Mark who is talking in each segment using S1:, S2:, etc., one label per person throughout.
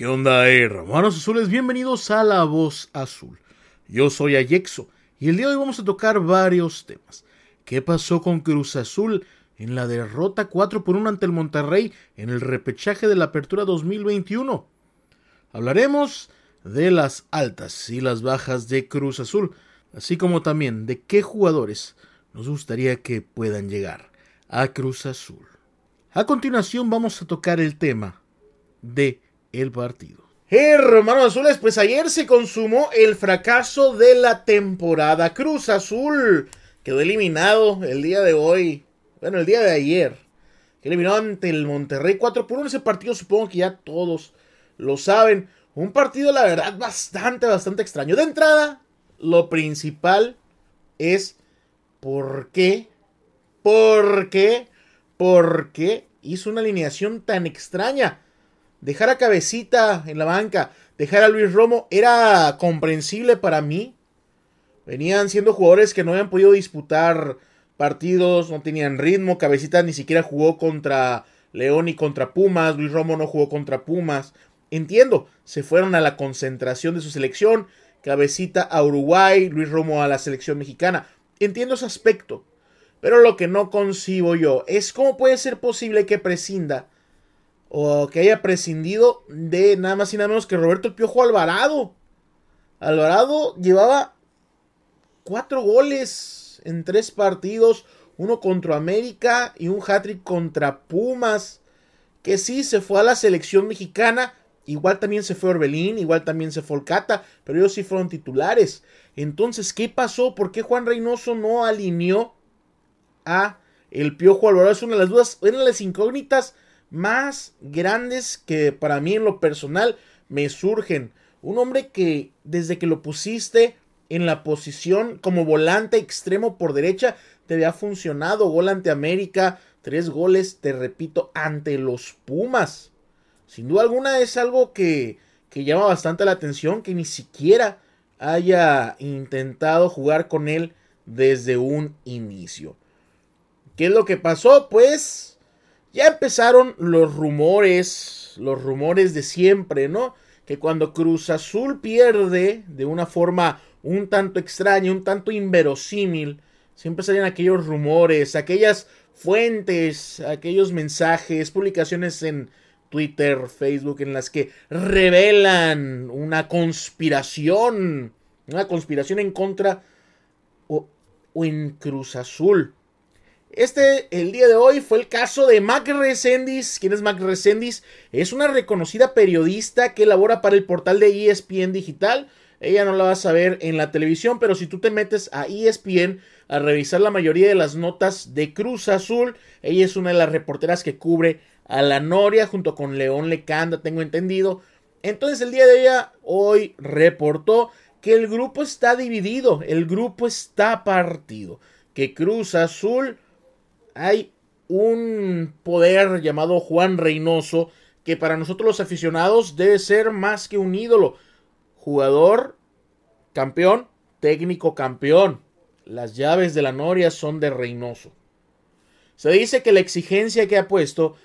S1: ¿Qué onda, hermanos azules? Bienvenidos a La Voz Azul. Yo soy Ayexo y el día de hoy vamos a tocar varios temas. ¿Qué pasó con Cruz Azul en la derrota 4 por 1 ante el Monterrey en el repechaje de la Apertura 2021? Hablaremos de las altas y las bajas de Cruz Azul, así como también de qué jugadores nos gustaría que puedan llegar a Cruz Azul. A continuación vamos a tocar el tema de el partido. Hermanos azules, pues ayer se consumó el fracaso de la temporada. Cruz Azul quedó eliminado el día de hoy, bueno, el día de ayer. Que eliminó ante el Monterrey 4 por 1. Ese partido supongo que ya todos lo saben. Un partido, la verdad, bastante, bastante extraño. De entrada, lo principal es por qué, por qué, por qué hizo una alineación tan extraña. Dejar a Cabecita en la banca, dejar a Luis Romo era comprensible para mí. Venían siendo jugadores que no habían podido disputar partidos, no tenían ritmo. Cabecita ni siquiera jugó contra León y contra Pumas. Luis Romo no jugó contra Pumas. Entiendo, se fueron a la concentración de su selección. Cabecita a Uruguay, Luis Romo a la selección mexicana. Entiendo ese aspecto. Pero lo que no concibo yo es cómo puede ser posible que prescinda o que haya prescindido de nada más y nada menos que Roberto el Piojo Alvarado. Alvarado llevaba cuatro goles en tres partidos, uno contra América y un hat-trick contra Pumas, que sí se fue a la selección mexicana, igual también se fue Orbelín, igual también se fue Olcata, pero ellos sí fueron titulares. Entonces, ¿qué pasó? ¿Por qué Juan Reynoso no alineó a el Piojo Alvarado? Es una de las dudas, una de las incógnitas más grandes que para mí en lo personal me surgen. Un hombre que desde que lo pusiste en la posición como volante extremo por derecha te había funcionado. Gol ante América, tres goles, te repito, ante los Pumas. Sin duda alguna es algo que, que llama bastante la atención que ni siquiera haya intentado jugar con él desde un inicio. ¿Qué es lo que pasó? Pues ya empezaron los rumores, los rumores de siempre, ¿no? Que cuando Cruz Azul pierde de una forma un tanto extraña, un tanto inverosímil, siempre salen aquellos rumores, aquellas fuentes, aquellos mensajes, publicaciones en Twitter, Facebook, en las que revelan una conspiración, una conspiración en contra o, o en Cruz Azul. Este, el día de hoy, fue el caso de Mac Resendiz. ¿Quién es Mac Resendiz? Es una reconocida periodista que labora para el portal de ESPN Digital. Ella no la vas a ver en la televisión, pero si tú te metes a ESPN a revisar la mayoría de las notas de Cruz Azul, ella es una de las reporteras que cubre a la Noria junto con León Lecanda, tengo entendido. Entonces el día de ella hoy reportó que el grupo está dividido, el grupo está partido, que Cruz Azul hay un poder llamado Juan Reynoso que para nosotros los aficionados debe ser más que un ídolo. Jugador, campeón, técnico campeón. Las llaves de la Noria son de Reynoso. Se dice que la exigencia que ha puesto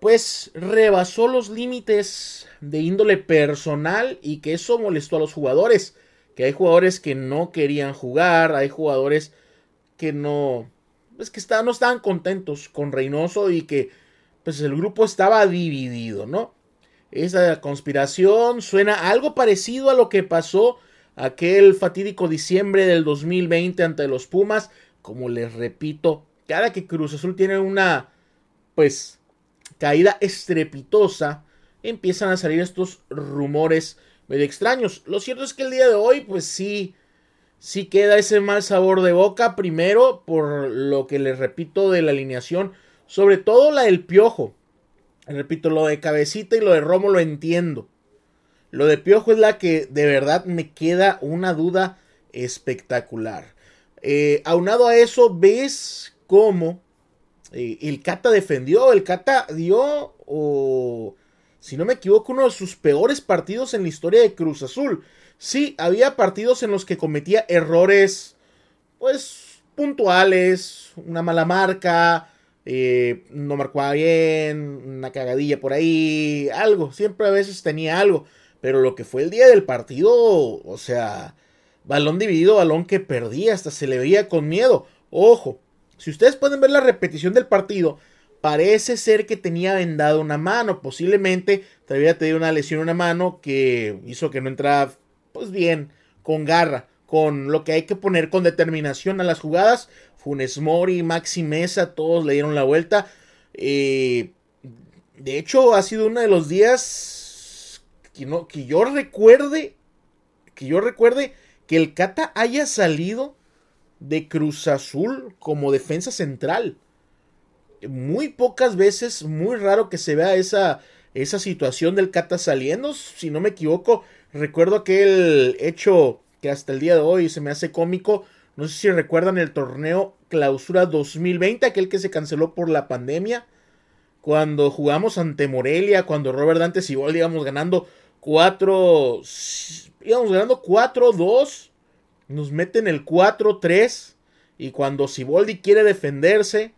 S1: pues rebasó los límites de índole personal y que eso molestó a los jugadores. Que hay jugadores que no querían jugar, hay jugadores que no es que no estaban contentos con Reynoso y que pues el grupo estaba dividido, ¿no? Esa conspiración suena algo parecido a lo que pasó aquel fatídico diciembre del 2020 ante los Pumas. Como les repito, cada que Cruz Azul tiene una pues caída estrepitosa, empiezan a salir estos rumores medio extraños. Lo cierto es que el día de hoy, pues sí, sí queda ese mal sabor de boca. Primero, por lo que les repito de la alineación, sobre todo la del piojo. Repito, lo de cabecita y lo de Romo lo entiendo. Lo de piojo es la que de verdad me queda una duda espectacular. Eh, aunado a eso, ves cómo eh, el Cata defendió. El Cata dio, o si no me equivoco, uno de sus peores partidos en la historia de Cruz Azul. Sí, había partidos en los que cometía errores, pues, puntuales, una mala marca, eh, no marcaba bien, una cagadilla por ahí, algo, siempre a veces tenía algo, pero lo que fue el día del partido, o sea, balón dividido, balón que perdía, hasta se le veía con miedo. Ojo, si ustedes pueden ver la repetición del partido, parece ser que tenía vendado una mano, posiblemente todavía tenía una lesión en una mano que hizo que no entrara pues bien, con garra, con lo que hay que poner con determinación a las jugadas, Funes Mori, Maxi Mesa, todos le dieron la vuelta. Eh, de hecho, ha sido uno de los días que, no, que yo recuerde, que yo recuerde que el Cata haya salido de Cruz Azul como defensa central. Muy pocas veces, muy raro que se vea esa, esa situación del Cata saliendo. Si no me equivoco, recuerdo aquel hecho que hasta el día de hoy se me hace cómico no sé si recuerdan el torneo Clausura 2020, aquel que se canceló por la pandemia. Cuando jugamos ante Morelia, cuando Robert Dante igual íbamos ganando 4. íbamos ganando 4-2. Nos meten el 4-3. Y cuando Siboldi quiere defenderse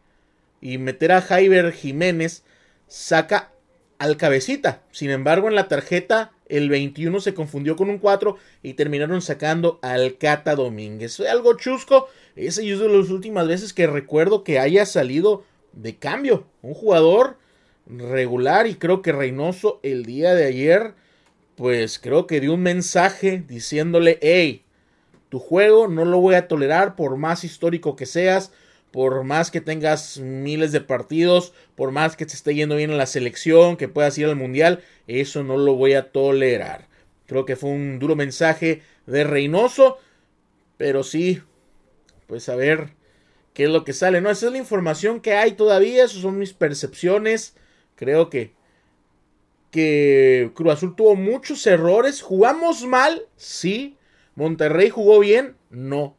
S1: y meter a Jaiber Jiménez, saca al cabecita. Sin embargo, en la tarjeta el 21 se confundió con un 4 y terminaron sacando al Cata Domínguez. Fue algo chusco. Esa es de las últimas veces que recuerdo que haya salido de cambio. Un jugador regular y creo que Reynoso el día de ayer, pues creo que dio un mensaje diciéndole, hey, tu juego no lo voy a tolerar por más histórico que seas, por más que tengas miles de partidos, por más que te esté yendo bien en la selección, que puedas ir al mundial, eso no lo voy a tolerar. Creo que fue un duro mensaje de Reynoso, pero sí, pues a ver qué es lo que sale. No, esa es la información que hay todavía, esas son mis percepciones. Creo que que Cruz Azul tuvo muchos errores. Jugamos mal, sí. Monterrey jugó bien, no.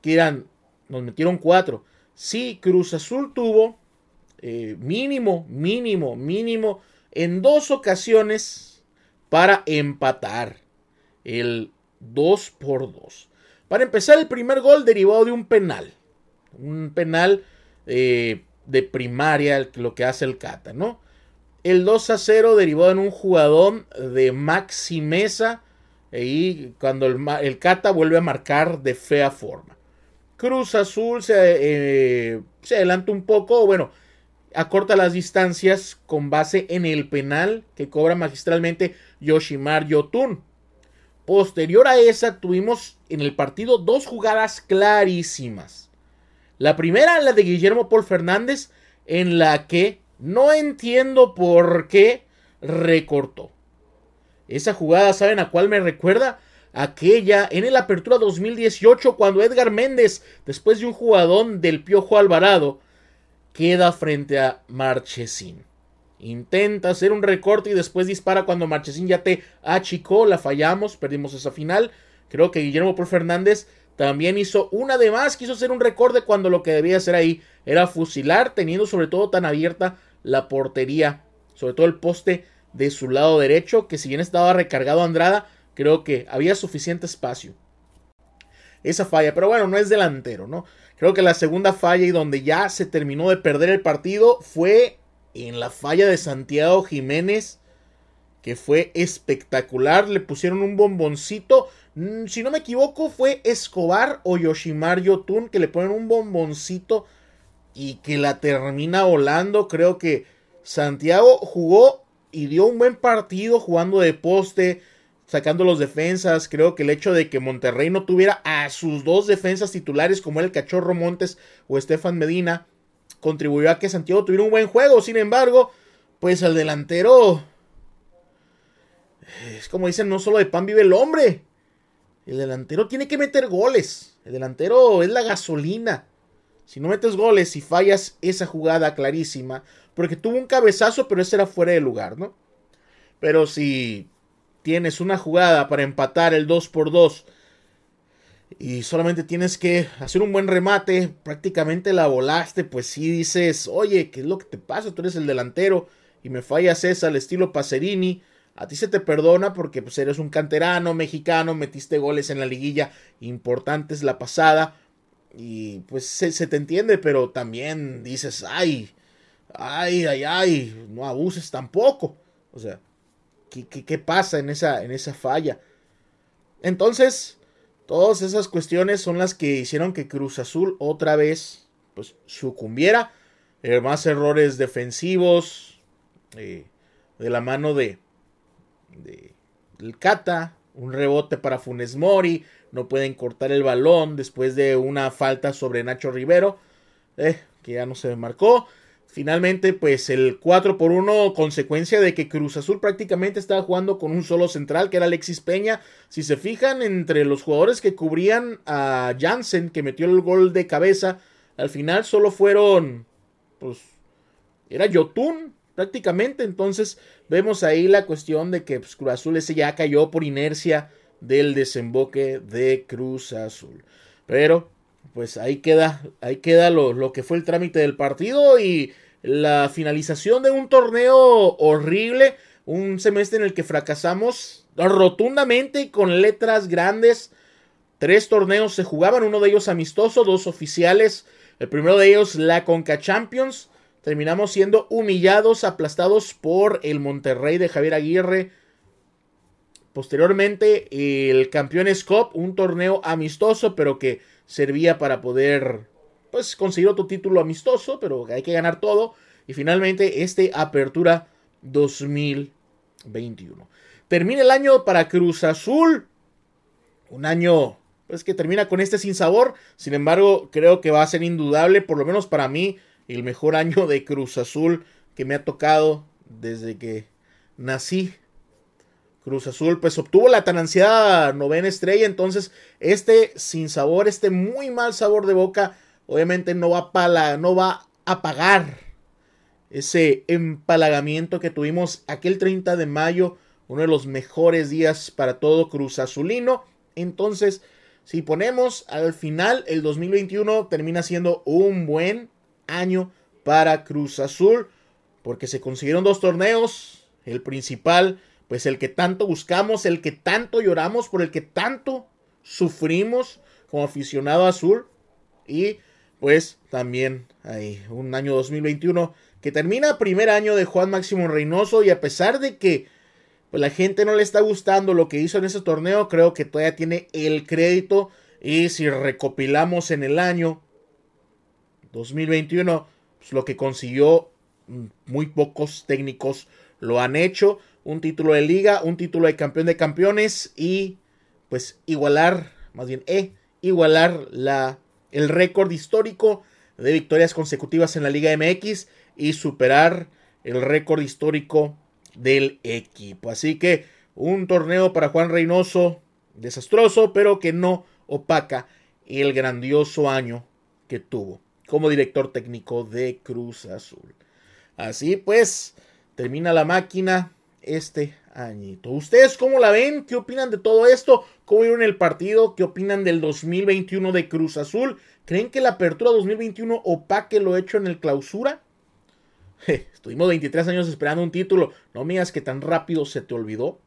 S1: Quieran, nos metieron cuatro. Sí, Cruz Azul tuvo eh, mínimo, mínimo, mínimo en dos ocasiones para empatar el 2 por 2. Para empezar, el primer gol derivado de un penal. Un penal eh, de primaria, lo que hace el Cata, ¿no? El 2 a 0 derivado en un jugador de Maxi Mesa. Y cuando el, el Cata vuelve a marcar de fea forma. Cruz Azul se, eh, adelanta un poco, bueno, acorta las distancias con base en el penal que cobra magistralmente Yoshimar Yotun. Posterior a esa tuvimos en el partido dos jugadas clarísimas. La primera, la de Guillermo Paul Fernández, en la que no entiendo por qué recortó. Esa jugada, ¿saben a cuál me recuerda? Aquella en el Apertura 2018 cuando Edgar Méndez, después de un jugadón del Piojo Alvarado, queda frente a Marchesín. Intenta hacer un recorte y después dispara cuando Marchesín ya te achicó, la fallamos, perdimos esa final. Creo que Guillermo Paul Fernández también hizo una de más, quiso hacer un recorte cuando lo que debía hacer ahí era fusilar, teniendo sobre todo tan abierta la portería, sobre todo el poste de su lado derecho, que si bien estaba recargado Andrada, Creo que había suficiente espacio. Esa falla, pero bueno, no es delantero, ¿no? Creo que la segunda falla y donde ya se terminó de perder el partido fue en la falla de Santiago Jiménez, que fue espectacular. Le pusieron un bomboncito. Mm, si no me equivoco, fue Escobar o Yoshimar Yotun que le ponen un bomboncito y que la termina volando. Creo que Santiago jugó y dio un buen partido jugando de poste, sacando los defensas. Creo que el hecho de que Monterrey no tuviera a sus dos defensas titulares como el Cachorro Montes o Estefan Medina contribuyó a que Santiago tuviera un buen juego. Sin embargo, pues el delantero es como dicen, no solo de pan vive el hombre. El delantero tiene que meter goles. El delantero es la gasolina. Si no metes goles y fallas esa jugada clarísima, porque tuvo un cabezazo, pero ese era fuera de lugar, ¿no? Pero si tienes una jugada para empatar el 2 por 2 y solamente tienes que hacer un buen remate, prácticamente la volaste, pues si dices, oye, ¿qué es lo que te pasa? Tú eres el delantero y me fallas esa al estilo Pacerini. A ti se te perdona porque pues, eres un canterano mexicano, metiste goles en la liguilla importantes la pasada y pues se, se te entiende, pero también dices, ay, ay, ay, ay, no abuses tampoco. O sea, ¿qué, pasa en esa, en esa falla? Entonces, todas esas cuestiones son las que hicieron que Cruz Azul otra vez pues, sucumbiera. Eh, más errores defensivos eh, de la mano de, de el Cata, un rebote para Funes Mori, no pueden cortar el balón después de una falta sobre Nacho Rivero, eh, que ya no se marcó. Finalmente, pues el 4 por 1, consecuencia de que Cruz Azul prácticamente estaba jugando con un solo central, que era Alexis Peña. Si se fijan, entre los jugadores que cubrían a Jansen, que metió el gol de cabeza, al final solo fueron, pues, era Yotun, prácticamente. Entonces, vemos ahí la cuestión de que pues, Cruz Azul ese ya cayó por inercia del desemboque de Cruz Azul. Pero, pues ahí queda, ahí queda lo, lo, que fue el trámite del partido y la finalización de un torneo horrible, un semestre en el que fracasamos rotundamente con letras grandes. Tres torneos se jugaban, uno de ellos amistoso, dos oficiales. El primero de ellos la Conca Champions. Terminamos siendo humillados, aplastados por el Monterrey de Javier Aguirre Posteriormente, el Campeones Cup, un torneo amistoso, pero que servía para poder pues conseguir otro título amistoso, pero hay que ganar todo. Y finalmente, este Apertura 2021. Termina el año para Cruz Azul. Un año pues que termina con este sin sabor. Sin embargo, creo que va a ser indudable, por lo menos para mí, el mejor año de Cruz Azul que me ha tocado desde que nací Cruz Azul pues obtuvo la tan ansiada novena estrella, entonces este sin sabor, este muy mal sabor de boca, obviamente no va a, no va a pagar ese empalagamiento que tuvimos aquel 30 de mayo, uno de los mejores días para todo Cruz Azulino. Entonces, si ponemos al final, el 2021 termina siendo un buen año para Cruz Azul, porque se consiguieron dos torneos, el principal pues el que tanto buscamos, el que tanto lloramos, por el que tanto sufrimos como aficionado azul. Y pues también hay un año 2021 que termina primer año de Juan Máximo Reynoso y a pesar de que pues, la gente no le está gustando lo que hizo en ese torneo, creo que todavía tiene el crédito y si recopilamos en el año 2021, pues lo que consiguió mm, muy pocos técnicos lo han hecho un título de liga, un título de campeón de campeones y pues igualar, más bien e igualar la, el récord histórico de victorias consecutivas en la Liga MX y superar el récord histórico del equipo. Así que un torneo para Juan Reynoso desastroso, pero que no opaca el grandioso año que tuvo como director técnico de Cruz Azul. Así pues, termina la máquina este añito. ¿Ustedes cómo la ven? ¿Qué opinan de todo esto? ¿Cómo vieron el partido? ¿Qué opinan del 2021 de Cruz Azul? ¿Creen que la apertura 2021 opaque lo hecho en el clausura? estuvimos 23 años esperando un título. No me digas que tan rápido se te olvidó.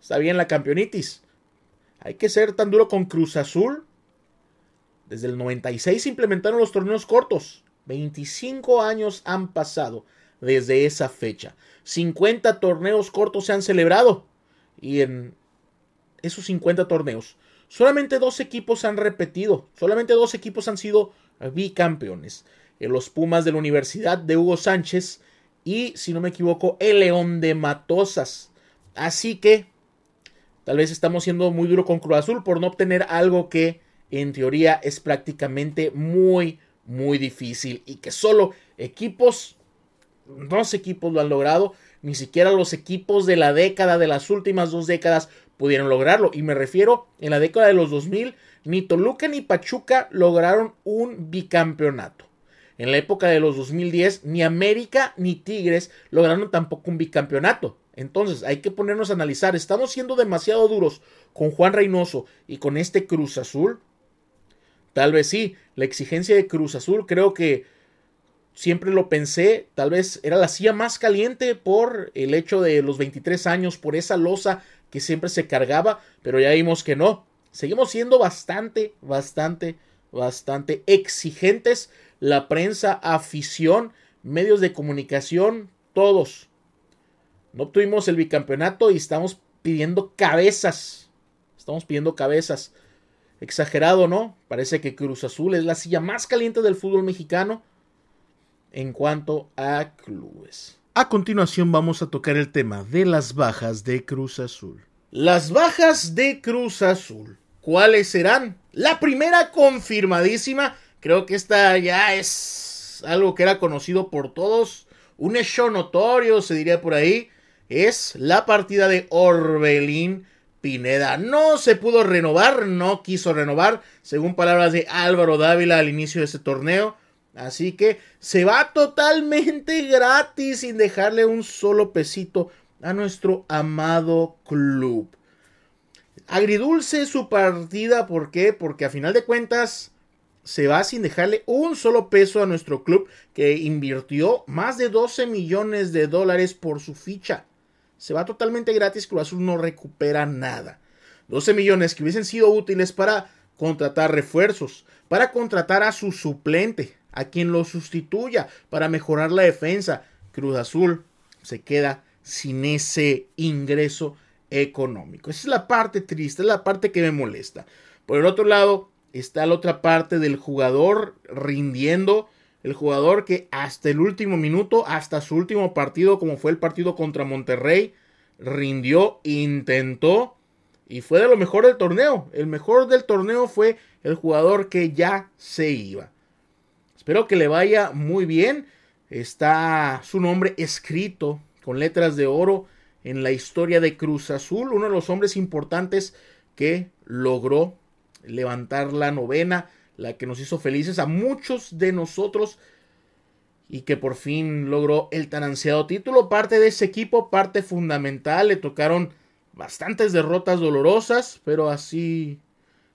S1: Está bien la campeonitis. Hay que ser tan duro con Cruz Azul. Desde el 96 se implementaron los torneos cortos. 25 años han pasado desde esa fecha. 50 torneos cortos se han celebrado y en esos 50 torneos solamente dos equipos han repetido, solamente dos equipos han sido bicampeones. En los Pumas de la Universidad de Hugo Sánchez y, si no me equivoco, el León de Matosas. Así que tal vez estamos siendo muy duro con Cruz Azul por no obtener algo que en teoría es prácticamente muy, muy difícil y que solo equipos dos equipos lo han logrado, ni siquiera los equipos de la década, de las últimas dos décadas, pudieron lograrlo. Y me refiero, en la década de los 2000, ni Toluca ni Pachuca lograron un bicampeonato. En la época de los 2010, ni América ni Tigres lograron tampoco un bicampeonato. Entonces, hay que ponernos a analizar, ¿estamos siendo demasiado duros con Juan Reynoso y con este Cruz Azul? Tal vez sí, la exigencia de Cruz Azul creo que siempre lo pensé, tal vez era la silla más caliente por el hecho de los 23 años, por esa losa que siempre se cargaba, pero ya vimos que no. Seguimos siendo bastante, bastante, bastante exigentes. La prensa, afición, medios de comunicación, todos. No obtuvimos el bicampeonato y estamos pidiendo cabezas. Estamos pidiendo cabezas. Exagerado, ¿no? Parece que Cruz Azul es la silla más caliente del fútbol mexicano en cuanto a clubes. A continuación vamos a tocar el tema de las bajas de Cruz Azul. Las bajas de Cruz Azul. ¿Cuáles serán? La primera confirmadísima. Creo que esta ya es algo que era conocido por todos. Un hecho notorio, se diría por ahí. Es la partida de Orbelín Pineda. No se pudo renovar, no quiso renovar, según palabras de Álvaro Dávila al inicio de este torneo. Así que se va totalmente gratis sin dejarle un solo pesito a nuestro amado club. Agridulce su partida, ¿por qué? Porque a final de cuentas se va sin dejarle un solo peso a nuestro club que invirtió más de 12 millones de dólares por su ficha se va totalmente gratis, Cruz Azul no recupera nada. 12 millones que hubiesen sido útiles para contratar refuerzos, para contratar a su suplente, a quien lo sustituya, para mejorar la defensa. Cruz Azul se queda sin ese ingreso económico. Esa es la parte triste, es la parte que me molesta. Por el otro lado, está la otra parte del jugador rindiendo el jugador que hasta el último minuto, hasta su último partido, como fue el partido contra Monterrey, rindió, intentó y fue de lo mejor del torneo. El mejor del torneo fue el jugador que ya se iba. Espero que le vaya muy bien. Está su nombre escrito con letras de oro en la historia de Cruz Azul, uno de los hombres importantes que logró levantar la novena la que nos hizo felices a muchos de nosotros y que por fin logró el tan ansiado título. Parte de ese equipo, parte fundamental, le tocaron bastantes derrotas dolorosas, pero así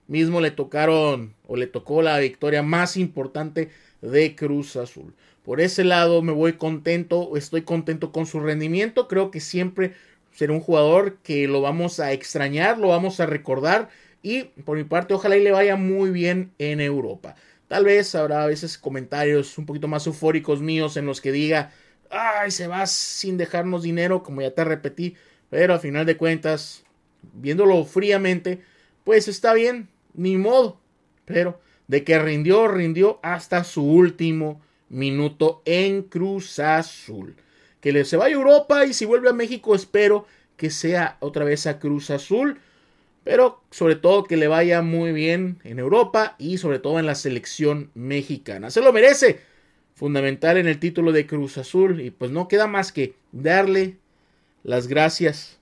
S1: mismo le tocaron o le tocó la victoria más importante de Cruz Azul. Por ese lado me voy contento, estoy contento con su rendimiento, creo que siempre será un jugador que lo vamos a extrañar, lo vamos a recordar y por mi parte, ojalá y le vaya muy bien en Europa. Tal vez habrá a veces comentarios un poquito más eufóricos míos en los que diga, ay, se va sin dejarnos dinero, como ya te repetí. Pero a final de cuentas, viéndolo fríamente, pues está bien, ni modo. Pero de que rindió, rindió hasta su último minuto en Cruz Azul. Que se vaya a Europa y si vuelve a México, espero que sea otra vez a Cruz Azul pero sobre todo que le vaya muy bien en Europa y sobre todo en la selección mexicana. Se lo merece. Fundamental en el título de Cruz Azul. Y pues no queda más que darle las gracias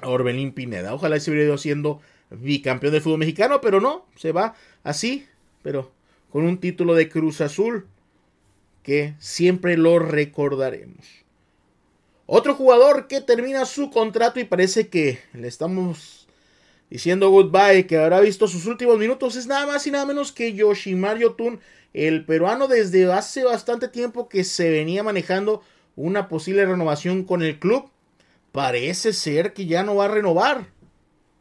S1: a Orbelín Pineda. Ojalá se hubiera ido siendo bicampeón del fútbol mexicano, pero no, se va así, pero con un título de Cruz Azul que siempre lo recordaremos. Otro jugador que termina su contrato y parece que le estamos diciendo goodbye, que habrá visto sus últimos minutos, es nada más y nada menos que Yoshimar Yotun, el peruano desde hace bastante tiempo que se venía manejando una posible renovación con el club. Parece ser que ya no va a renovar.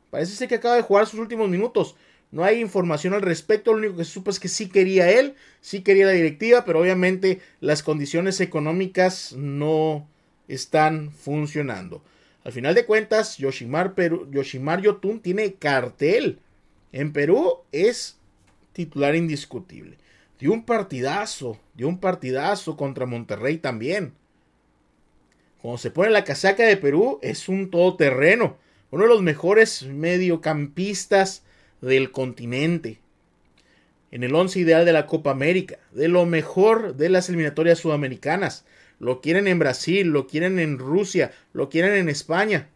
S1: Parece ser que acaba de jugar sus últimos minutos. No hay información al respecto, lo único que se supo es que sí quería él, sí quería la directiva, pero obviamente las condiciones económicas no están funcionando. Al final de cuentas, Yoshimar, Yoshimar Yotun tiene cartel. En Perú es titular indiscutible. Dio un partidazo, dio un partidazo contra Monterrey también. Cuando se pone la casaca de Perú, es un todoterreno. Uno de los mejores mediocampistas del continente. En el once ideal de la Copa América. De lo mejor de las eliminatorias sudamericanas lo quieren en Brasil, lo quieren en Rusia, lo quieren en España.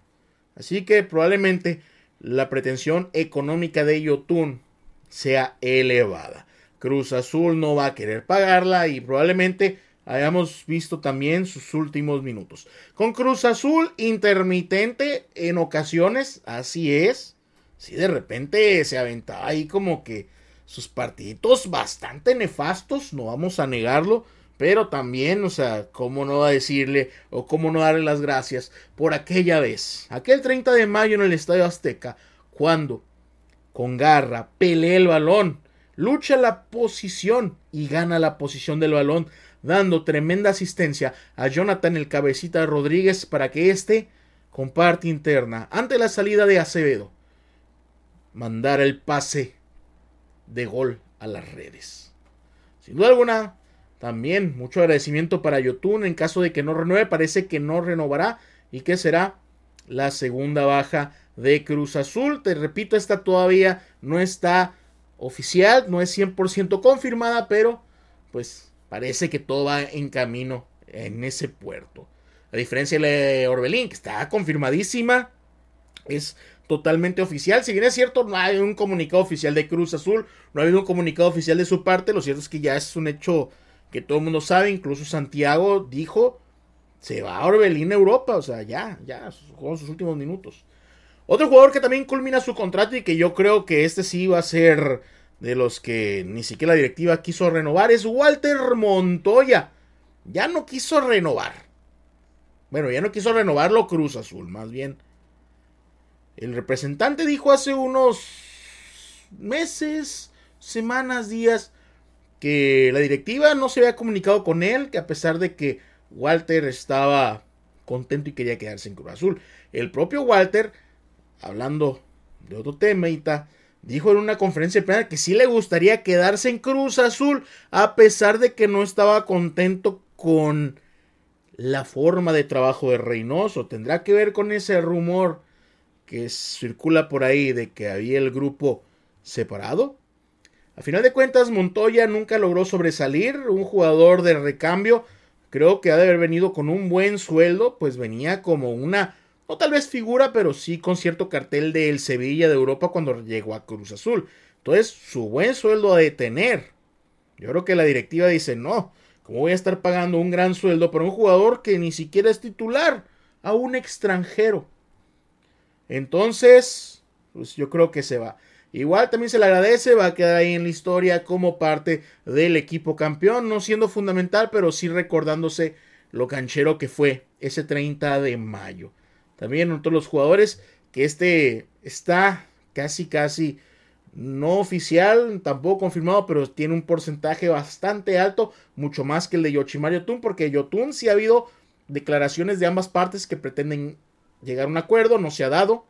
S1: Así que probablemente la pretensión económica de Yotun sea elevada. Cruz Azul no va a querer pagarla y probablemente hayamos visto también sus últimos minutos. Con Cruz Azul intermitente en ocasiones, así es. Si de repente se aventaba ahí como que sus partiditos bastante nefastos, no vamos a negarlo pero también, o sea, cómo no decirle o cómo no darle las gracias por aquella vez, aquel 30 de mayo en el Estadio Azteca, cuando con garra pelea el balón, lucha la posición y gana la posición del balón dando tremenda asistencia a Jonathan el cabecita Rodríguez para que éste comparte interna ante la salida de Acevedo mandar el pase de gol a las redes. Sin duda alguna, también mucho agradecimiento para Yotun en caso de que no renueve, parece que no renovará y que será la segunda baja de Cruz Azul. Te repito, esta todavía no está oficial, no es 100% confirmada, pero pues parece que todo va en camino en ese puerto. A diferencia de Orbelín, que está confirmadísima, es totalmente oficial. Si bien es cierto, no hay un comunicado oficial de Cruz Azul, no ha habido un comunicado oficial de su parte, lo cierto es que ya es un hecho que todo el mundo sabe, incluso Santiago dijo, se va a Orbelín a Europa, o sea, ya, ya, jugó sus últimos minutos. Otro jugador que también culmina su contrato y que yo creo que este sí va a ser de los que ni siquiera la directiva quiso renovar es Walter Montoya. Ya no quiso renovar. Bueno, ya no quiso renovarlo Cruz Azul, más bien el representante dijo hace unos meses, semanas, días, que la directiva no se había comunicado con él, que a pesar de que Walter estaba contento y quería quedarse en Cruz Azul. El propio Walter, hablando de otro tema, dijo en una conferencia de prensa que sí le gustaría quedarse en Cruz Azul, a pesar de que no estaba contento con la forma de trabajo de Reynoso. Tendrá que ver con ese rumor que circula por ahí de que había el grupo separado. A final de cuentas, Montoya nunca logró sobresalir, un jugador de recambio, creo que ha de haber venido con un buen sueldo, pues venía como una, no tal vez figura, pero sí con cierto cartel del Sevilla de Europa cuando llegó a Cruz Azul. Entonces, su buen sueldo ha de tener. Yo creo que la directiva dice, no, ¿cómo voy a estar pagando un gran sueldo para un jugador que ni siquiera es titular? A un extranjero. Entonces, pues yo creo que se va. Igual también se le agradece, va a quedar ahí en la historia como parte del equipo campeón, no siendo fundamental, pero sí recordándose lo canchero que fue ese 30 de mayo. También otros los jugadores que este está casi casi no oficial, tampoco confirmado, pero tiene un porcentaje bastante alto, mucho más que el de Yoshimar Yotun, porque Yotun sí ha habido declaraciones de ambas partes que pretenden llegar a un acuerdo, no se ha dado.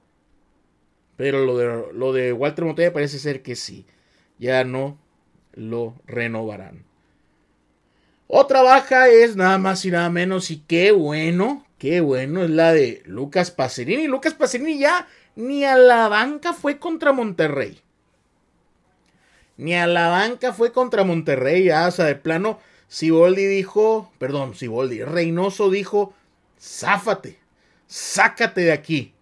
S1: Pero lo de, lo de Walter Montoya parece ser que sí. Ya no lo renovarán. Otra baja es nada más y nada menos. Y qué bueno, qué bueno, es la de Lucas Pacerini. Lucas Pacerini ya ni a la banca fue contra Monterrey. Ni a la banca fue contra Monterrey. Ya, o sea, de plano, Siboldi dijo, perdón, Siboldi, Reynoso dijo, záfate sácate de aquí,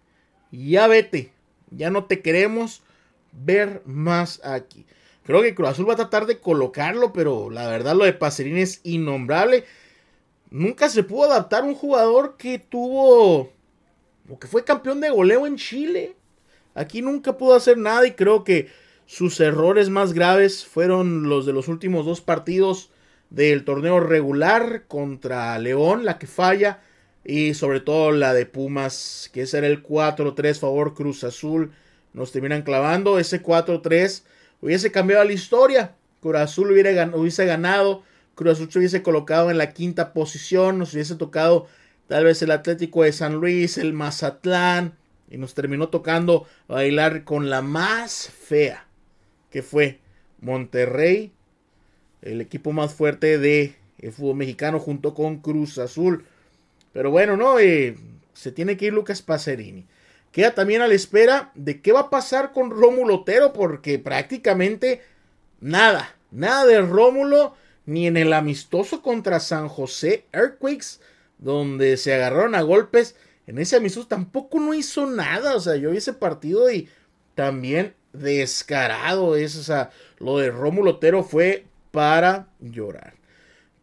S1: ya vete, ya no te queremos ver más aquí. Creo que Cruz Azul va a tratar de colocarlo, pero la verdad lo de Pacerín es innombrable. Nunca se pudo adaptar un jugador que tuvo o que fue campeón de goleo en Chile. Aquí nunca pudo hacer nada y creo que sus errores más graves fueron los de los últimos dos partidos del torneo regular contra León, la que falla, y sobre todo la de Pumas, que ese era el 4-3 favor Cruz Azul. Nos terminan clavando. Ese 4-3 hubiese cambiado la historia. Cruz Azul hubiese ganado. Cruz Azul se hubiese colocado en la quinta posición. Nos hubiese tocado tal vez el Atlético de San Luis, el Mazatlán. Y nos terminó tocando bailar con la más fea, que fue Monterrey, el equipo más fuerte de el fútbol mexicano junto con Cruz Azul. Pero bueno, ¿no? Eh, se tiene que ir Lucas Pacerini. Queda también a la espera de qué va a pasar con Rómulo Otero, porque prácticamente nada, nada de Rómulo, ni en el amistoso contra San José Earthquakes, donde se agarraron a golpes. En ese amistoso tampoco no hizo nada. O sea, yo vi ese partido y también descarado es. Lo de Rómulo Otero fue para llorar.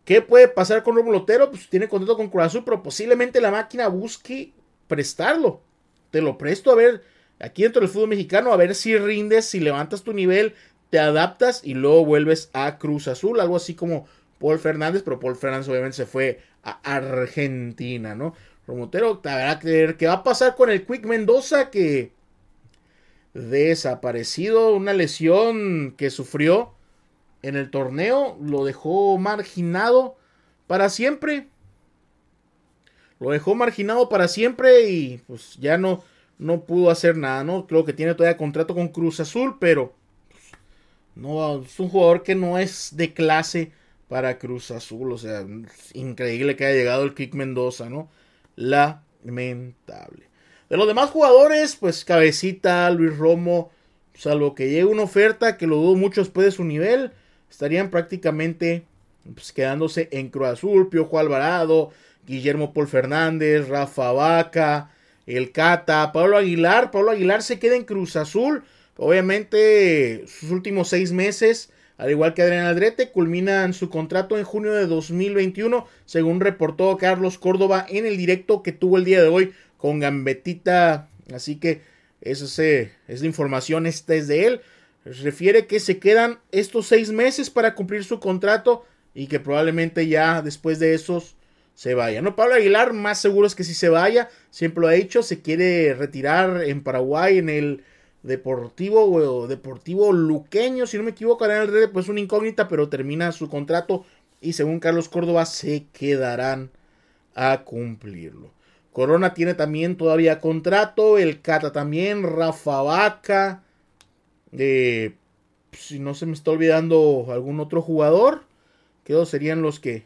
S1: ¿Qué puede pasar con Rómulo Otero? Pues tiene contrato con Cruz Azul, pero posiblemente la máquina busque prestarlo. Te lo presto a ver, aquí dentro del fútbol mexicano, a ver si rindes, si levantas tu nivel, te adaptas y luego vuelves a Cruz Azul, algo así como Paul Fernández, pero Paul Fernández obviamente se fue a Argentina, ¿no? Romotero, te habrá que ver qué va a pasar con el Quick Mendoza que desaparecido, una lesión que sufrió en el torneo, lo dejó marginado para siempre. Lo dejó marginado para siempre y pues ya no, no pudo hacer nada, ¿no? Creo que tiene todavía contrato con Cruz Azul, pero pues, no es un jugador que no es de clase para Cruz Azul. O sea, increíble que haya llegado el Kick Mendoza, ¿no? Lamentable. De los demás jugadores, pues Cabecita, Luis Romo, salvo que llegue una oferta que lo dudo mucho después de su nivel, estarían prácticamente pues, quedándose en Cruz Azul, Piojo Alvarado, Guillermo Paul Fernández, Rafa Vaca, el Cata, Pablo Aguilar. Pablo Aguilar se queda en Cruz Azul. Obviamente, sus últimos seis meses, al igual que Adrián Aldrete, culminan su contrato en junio de 2021, según reportó Carlos Córdoba en el directo que tuvo el día de hoy con Gambetita. Así que esa es, la información, esta es de él. Refiere que se quedan estos seis meses para cumplir su contrato y que probablemente ya después de esos se vaya. No, Pablo Aguilar, más seguro es que si se vaya, siempre lo ha dicho, se quiere retirar en Paraguay en el Deportivo o Deportivo Luqueño, si no me equivoco, en el red, pues una incógnita, pero termina su contrato y según Carlos Córdoba se quedarán a cumplirlo. Corona tiene también todavía contrato, el Cata también, Rafa Vaca, eh, si no se me está olvidando algún otro jugador, que serían los que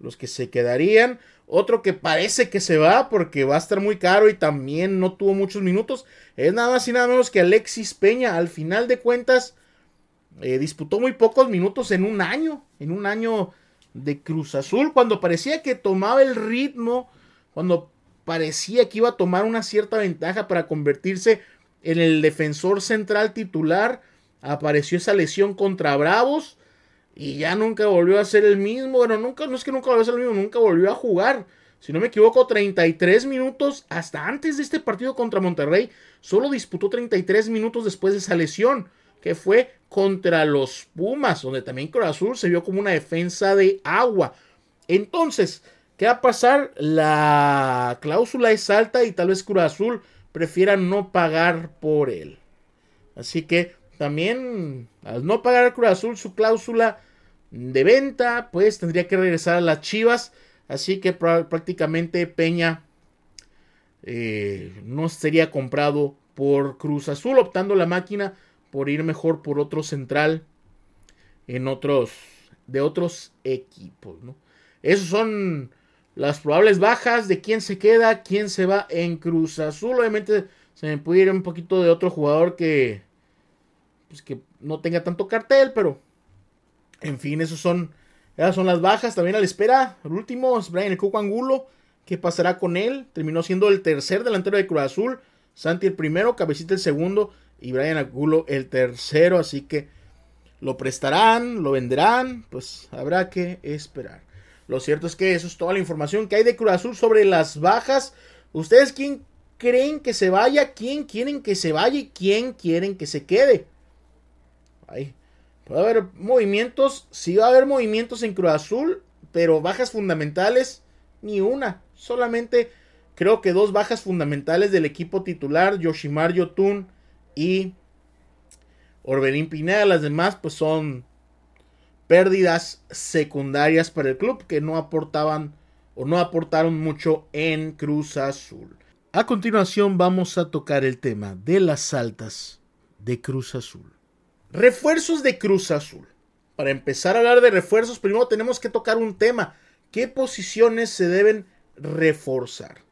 S1: los que se quedarían. Otro que parece que se va porque va a estar muy caro y también no tuvo muchos minutos. Es nada más y nada menos que Alexis Peña. Al final de cuentas, eh, disputó muy pocos minutos en un año. En un año de Cruz Azul. Cuando parecía que tomaba el ritmo. Cuando parecía que iba a tomar una cierta ventaja para convertirse en el defensor central titular. Apareció esa lesión contra Bravos y ya nunca volvió a ser el mismo. Bueno, nunca, no es que nunca volvió a ser el mismo, nunca volvió a jugar. Si no me equivoco, 33 minutos hasta antes de este partido contra Monterrey. Solo disputó 33 minutos después de esa lesión, que fue contra los Pumas, donde también Cruz Azul se vio como una defensa de agua. Entonces, ¿qué va a pasar? La cláusula es alta y tal vez Cruz Azul prefiera no pagar por él. Así que también, al no pagar a Cruz Azul su cláusula, de venta, pues tendría que regresar a las Chivas. Así que prácticamente Peña eh, no sería comprado por Cruz Azul, optando la máquina por ir mejor por otro central en otros de otros equipos. ¿no? Esos son las probables bajas de quién se queda, quién se va en Cruz Azul. Obviamente se me puede ir un poquito de otro jugador que, pues, que no tenga tanto cartel, pero en fin, esos son, esas son las bajas. También a la espera, el último es Brian el Coco Angulo. ¿Qué pasará con él? Terminó siendo el tercer delantero de Cruz Azul. Santi el primero, Cabecita el segundo y Brian Angulo el tercero. Así que lo prestarán, lo venderán. Pues habrá que esperar. Lo cierto es que eso es toda la información que hay de Cruz Azul sobre las bajas. ¿Ustedes quién creen que se vaya? ¿Quién quieren que se vaya? ¿Y quién quieren que se quede? Ahí. Puede haber movimientos, sí va a haber movimientos en Cruz Azul, pero bajas fundamentales, ni una. Solamente creo que dos bajas fundamentales del equipo titular, Yoshimar Yotun y Orbelín Pineda. Las demás, pues son pérdidas secundarias para el club que no aportaban o no aportaron mucho en Cruz Azul. A continuación vamos a tocar el tema de las altas de Cruz Azul. Refuerzos de Cruz Azul. Para empezar a hablar de refuerzos, primero tenemos que tocar un tema. ¿Qué posiciones se deben reforzar?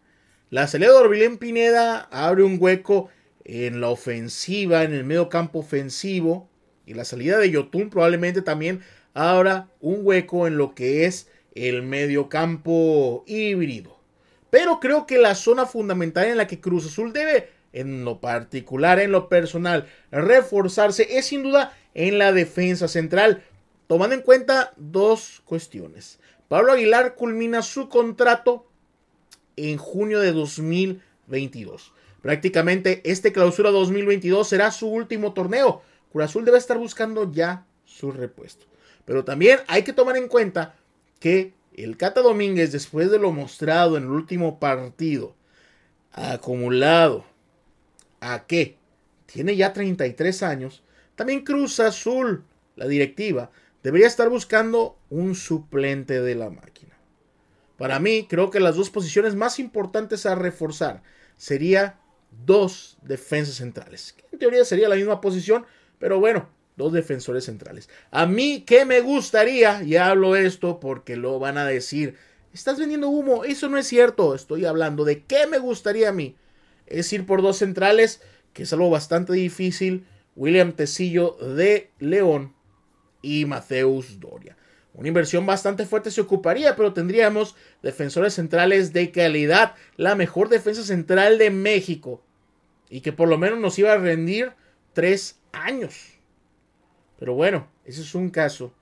S1: La salida de Orbilén Pineda abre un hueco en la ofensiva, en el medio campo ofensivo. Y la salida de Yotun probablemente también abra un hueco en lo que es el medio campo híbrido. Pero creo que la zona fundamental en la que Cruz Azul debe en lo particular, en lo personal, reforzarse es sin duda en la defensa central, tomando en cuenta dos cuestiones. Pablo Aguilar culmina su contrato en junio de 2022. Prácticamente este clausura 2022 será su último torneo. Cruz Azul debe estar buscando ya su repuesto. Pero también hay que tomar en cuenta que el Cata Domínguez, después de lo mostrado en el último partido, acumulado a que tiene ya 33 años, también Cruz Azul, la directiva, debería estar buscando un suplente de la máquina. Para mí, creo que las dos posiciones más importantes a reforzar sería dos defensas centrales. Que en teoría sería la misma posición, pero bueno, dos defensores centrales. A mí, ¿qué me gustaría? Y hablo esto porque lo van a decir. Estás vendiendo humo, eso no es cierto. Estoy hablando de qué me gustaría a mí. Es ir por dos centrales, que es algo bastante difícil. William Tecillo de León y Mateus Doria. Una inversión bastante fuerte se ocuparía, pero tendríamos defensores centrales de calidad, la mejor defensa central de México, y que por lo menos nos iba a rendir tres años. Pero bueno, ese es un caso,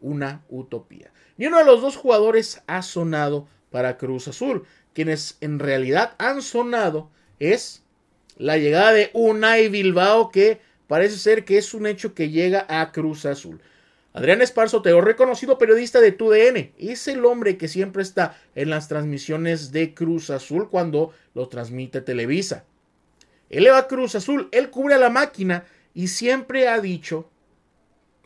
S1: una utopía. Ni uno de los dos jugadores ha sonado para Cruz Azul. Quienes en realidad han sonado es la llegada de Unai Bilbao, que parece ser que es un hecho que llega a Cruz Azul. Adrián Esparzo, Teo, reconocido periodista de TUDN, es el hombre que siempre está en las transmisiones de Cruz Azul cuando lo transmite Televisa. Él va a Cruz Azul, él cubre a la máquina y siempre ha dicho,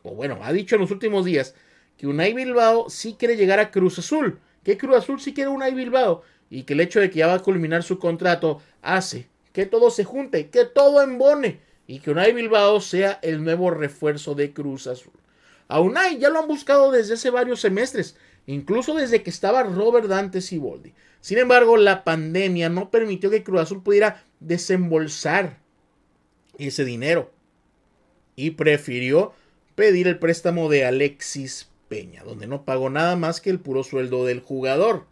S1: o bueno, ha dicho en los últimos días, que Unai Bilbao sí quiere llegar a Cruz Azul, que Cruz Azul sí quiere Unai Bilbao y que el hecho de que ya va a culminar su contrato hace que todo se junte, que todo embone y que Unai Bilbao sea el nuevo refuerzo de Cruz Azul. A Unai ya lo han buscado desde hace varios semestres, incluso desde que estaba Robert Dante Siboldi. Sin embargo, la pandemia no permitió que Cruz Azul pudiera desembolsar ese dinero y prefirió pedir el préstamo de Alexis Peña, donde no pagó nada más que el puro sueldo del jugador.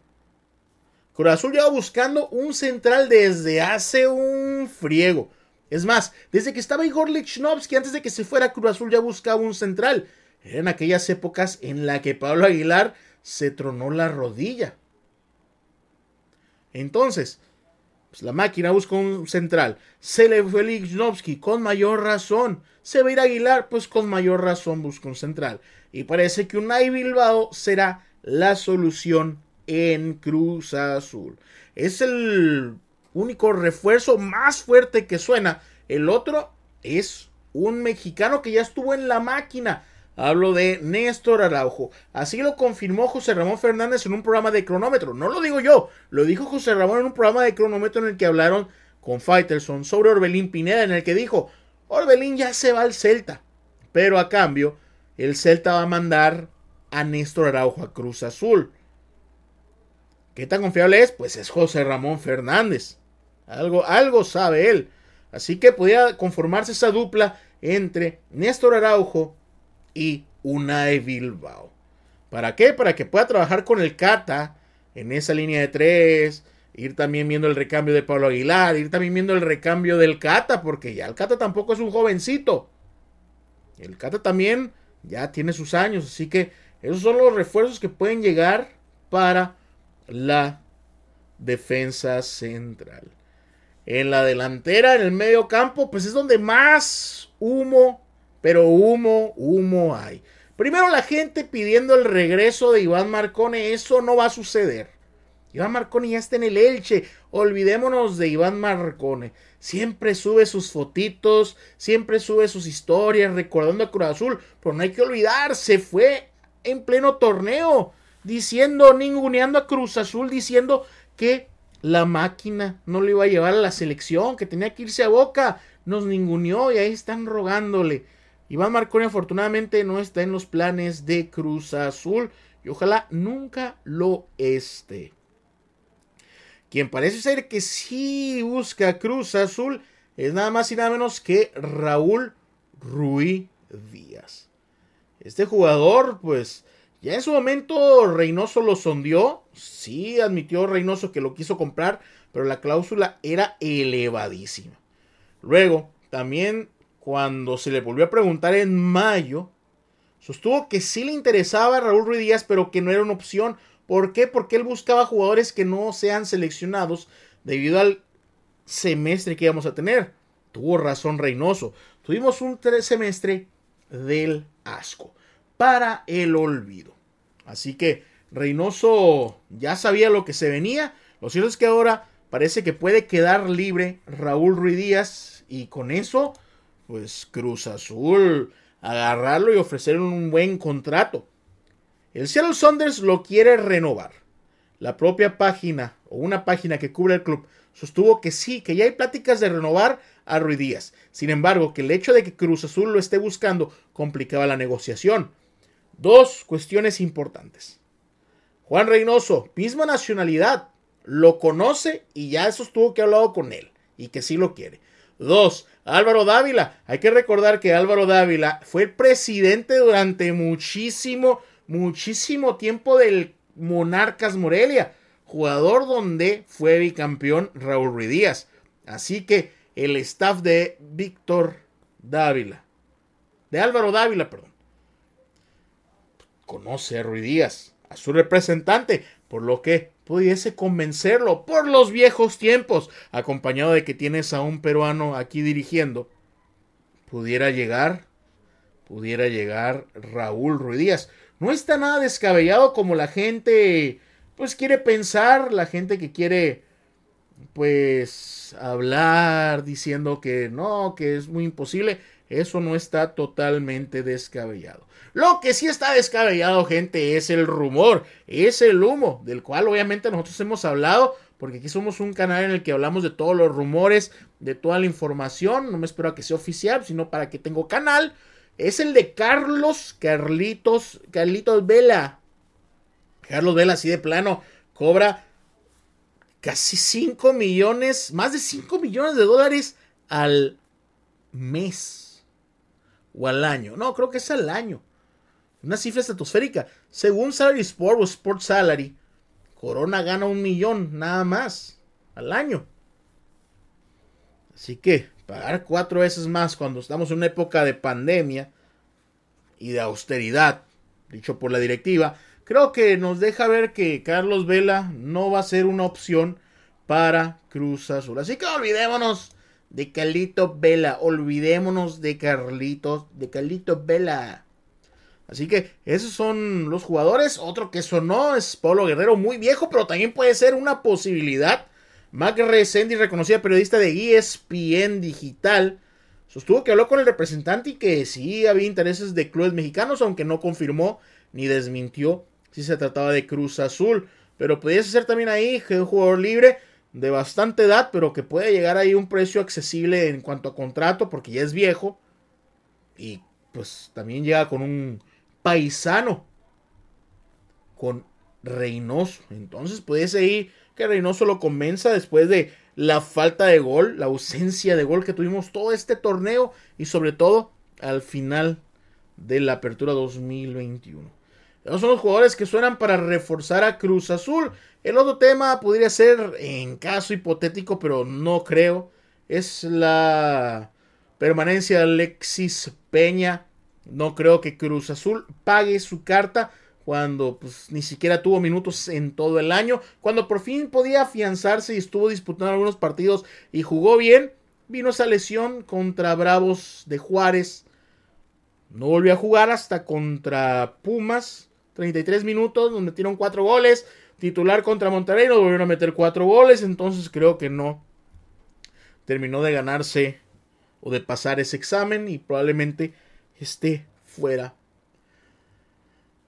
S1: Cruz Azul lleva buscando un central desde hace un friego. Es más, desde que estaba Igor Lichnowsky, antes de que se fuera Cruz Azul ya buscaba un central. Eran aquellas épocas en la que Pablo Aguilar se tronó la rodilla. Entonces, pues la máquina busca un central. Se le fue con mayor razón. Se va ir Aguilar, pues con mayor razón busca un central. Y parece que un Unai Bilbao será la solución en Cruz Azul. Es el único refuerzo más fuerte que suena. El otro es un mexicano que ya estuvo en la máquina. Hablo de Néstor Araujo. Así lo confirmó José Ramón Fernández en un programa de cronómetro. No lo digo yo, lo dijo José Ramón en un programa de cronómetro en el que hablaron con Faitelson sobre Orbelín Pineda, en el que dijo, Orbelín ya se va al Celta. Pero a cambio, el Celta va a mandar a Néstor Araujo a Cruz Azul. ¿Qué tan confiable es? Pues es José Ramón Fernández. Algo, algo sabe él. Así que podía conformarse esa dupla entre Néstor Araujo y Unai Bilbao. ¿Para qué? Para que pueda trabajar con el Cata en esa línea de tres, ir también viendo el recambio de Pablo Aguilar, ir también viendo el recambio del Cata, porque ya el Cata tampoco es un jovencito. El Cata también ya tiene sus años, así que esos son los refuerzos que pueden llegar para la defensa central. En la delantera, en el medio campo, pues es donde más humo pero humo, humo hay. Primero la gente pidiendo el regreso de Iván Marcone, eso no va a suceder. Iván Marcone ya está en el Elche, olvidémonos de Iván Marcone. Siempre sube sus fotitos, siempre sube sus historias recordando a Cruz Azul, pero no hay que olvidar, se fue en pleno torneo diciendo, ninguneando a Cruz Azul, diciendo que la máquina no le iba a llevar a la selección, que tenía que irse a Boca, nos ninguneó y ahí están rogándole. Iván Marconi afortunadamente no está en los planes de Cruz Azul y ojalá nunca lo esté. Quien parece ser que sí busca Cruz Azul es nada más y nada menos que Raúl Ruiz Díaz. Este jugador, pues, ya en su momento Reynoso lo sondeó. Sí, admitió Reynoso que lo quiso comprar, pero la cláusula era elevadísima. Luego, también cuando se le volvió a preguntar en mayo, sostuvo que sí le interesaba a Raúl Ruiz Díaz, pero que no era una opción. ¿Por qué? Porque él buscaba jugadores que no sean seleccionados debido al semestre que íbamos a tener. Tuvo razón Reynoso. Tuvimos un semestre del asco. Para el olvido. Así que Reynoso ya sabía lo que se venía. Lo cierto es que ahora parece que puede quedar libre Raúl Ruiz Díaz. Y con eso pues Cruz Azul agarrarlo y ofrecerle un buen contrato. El Seattle Saunders lo quiere renovar. La propia página o una página que cubre el club sostuvo que sí, que ya hay pláticas de renovar a Ruiz Díaz. Sin embargo, que el hecho de que Cruz Azul lo esté buscando complicaba la negociación. Dos cuestiones importantes. Juan Reynoso, misma nacionalidad, lo conoce y ya eso estuvo que hablado con él y que sí lo quiere. Dos, Álvaro Dávila. Hay que recordar que Álvaro Dávila fue el presidente durante muchísimo, muchísimo tiempo del Monarcas Morelia, jugador donde fue bicampeón Raúl Ruiz Díaz. Así que el staff de Víctor Dávila, de Álvaro Dávila, perdón, conoce a Ruiz Díaz, a su representante, por lo que pudiese convencerlo por los viejos tiempos, acompañado de que tienes a un peruano aquí dirigiendo, pudiera llegar, pudiera llegar Raúl Ruiz Díaz. No está nada descabellado como la gente, pues quiere pensar, la gente que quiere, pues, hablar diciendo que no, que es muy imposible. Eso no está totalmente descabellado. Lo que sí está descabellado, gente, es el rumor, es el humo, del cual obviamente nosotros hemos hablado, porque aquí somos un canal en el que hablamos de todos los rumores, de toda la información. No me espero a que sea oficial, sino para que tengo canal. Es el de Carlos Carlitos, Carlitos Vela. Carlos Vela, así de plano, cobra casi 5 millones, más de 5 millones de dólares al mes o al año. No, creo que es al año. Una cifra estratosférica. Según Salary Sport o Sport Salary, Corona gana un millón nada más al año. Así que pagar cuatro veces más cuando estamos en una época de pandemia y de austeridad, dicho por la directiva, creo que nos deja ver que Carlos Vela no va a ser una opción para Cruz Azul. Así que olvidémonos de Carlito Vela. Olvidémonos de Carlitos, de Carlito Vela. Así que esos son los jugadores. Otro que sonó es Pablo Guerrero, muy viejo, pero también puede ser una posibilidad. Mac Resendi, reconocida periodista de ESPN Digital, sostuvo que habló con el representante y que sí había intereses de clubes mexicanos, aunque no confirmó ni desmintió si se trataba de Cruz Azul. Pero pudiese ser también ahí un jugador libre de bastante edad, pero que puede llegar ahí un precio accesible en cuanto a contrato, porque ya es viejo. Y pues también llega con un paisano, con Reynoso. Entonces puede ser que Reynoso lo convenza después de la falta de gol, la ausencia de gol que tuvimos todo este torneo y sobre todo al final de la apertura 2021. Esos son los jugadores que suenan para reforzar a Cruz Azul. El otro tema podría ser, en caso hipotético, pero no creo, es la permanencia de Alexis Peña. No creo que Cruz Azul pague su carta cuando pues, ni siquiera tuvo minutos en todo el año. Cuando por fin podía afianzarse y estuvo disputando algunos partidos y jugó bien, vino esa lesión contra Bravos de Juárez. No volvió a jugar hasta contra Pumas 33 minutos, donde metieron 4 goles. Titular contra Monterrey, nos volvieron a meter 4 goles. Entonces creo que no terminó de ganarse o de pasar ese examen y probablemente esté fuera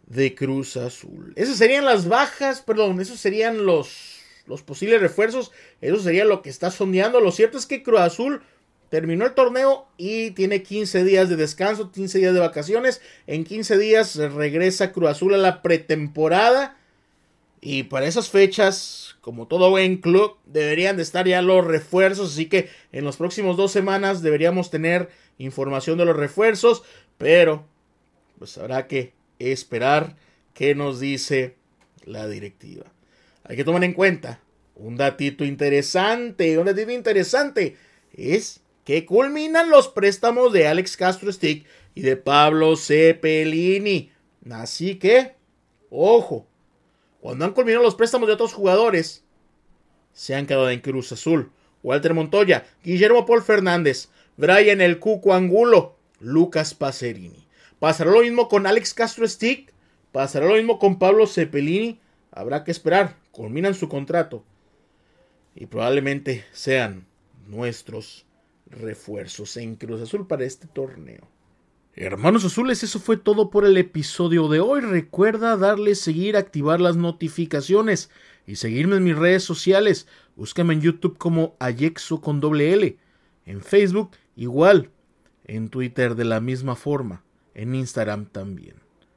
S1: de Cruz Azul. Esas serían las bajas, perdón, esos serían los, los posibles refuerzos. Eso sería lo que está sondeando. Lo cierto es que Cruz Azul Terminó el torneo y tiene 15 días de descanso, 15 días de vacaciones. En 15 días regresa Cruz Azul a la pretemporada. Y para esas fechas, como todo buen club, deberían de estar ya los refuerzos. Así que en los próximos dos semanas deberíamos tener información de los refuerzos. Pero, pues habrá que esperar qué nos dice la directiva. Hay que tomar en cuenta un datito interesante. Un datito interesante es que culminan los préstamos de Alex Castro Stick y de Pablo Cepelini. Así que, ojo, cuando han culminado los préstamos de otros jugadores, se han quedado en Cruz Azul. Walter Montoya, Guillermo Paul Fernández, Brian El Cuco Angulo, Lucas Pacerini. Pasará lo mismo con Alex Castro Stick, pasará lo mismo con Pablo Cepelini. Habrá que esperar, culminan su contrato y probablemente sean nuestros refuerzos en Cruz Azul para este torneo. Hermanos azules, eso fue todo por el episodio de hoy. Recuerda darle seguir, activar las notificaciones y seguirme en mis redes sociales. Búscame en YouTube como Ayexo con doble L. En Facebook igual. En Twitter de la misma forma. En Instagram también.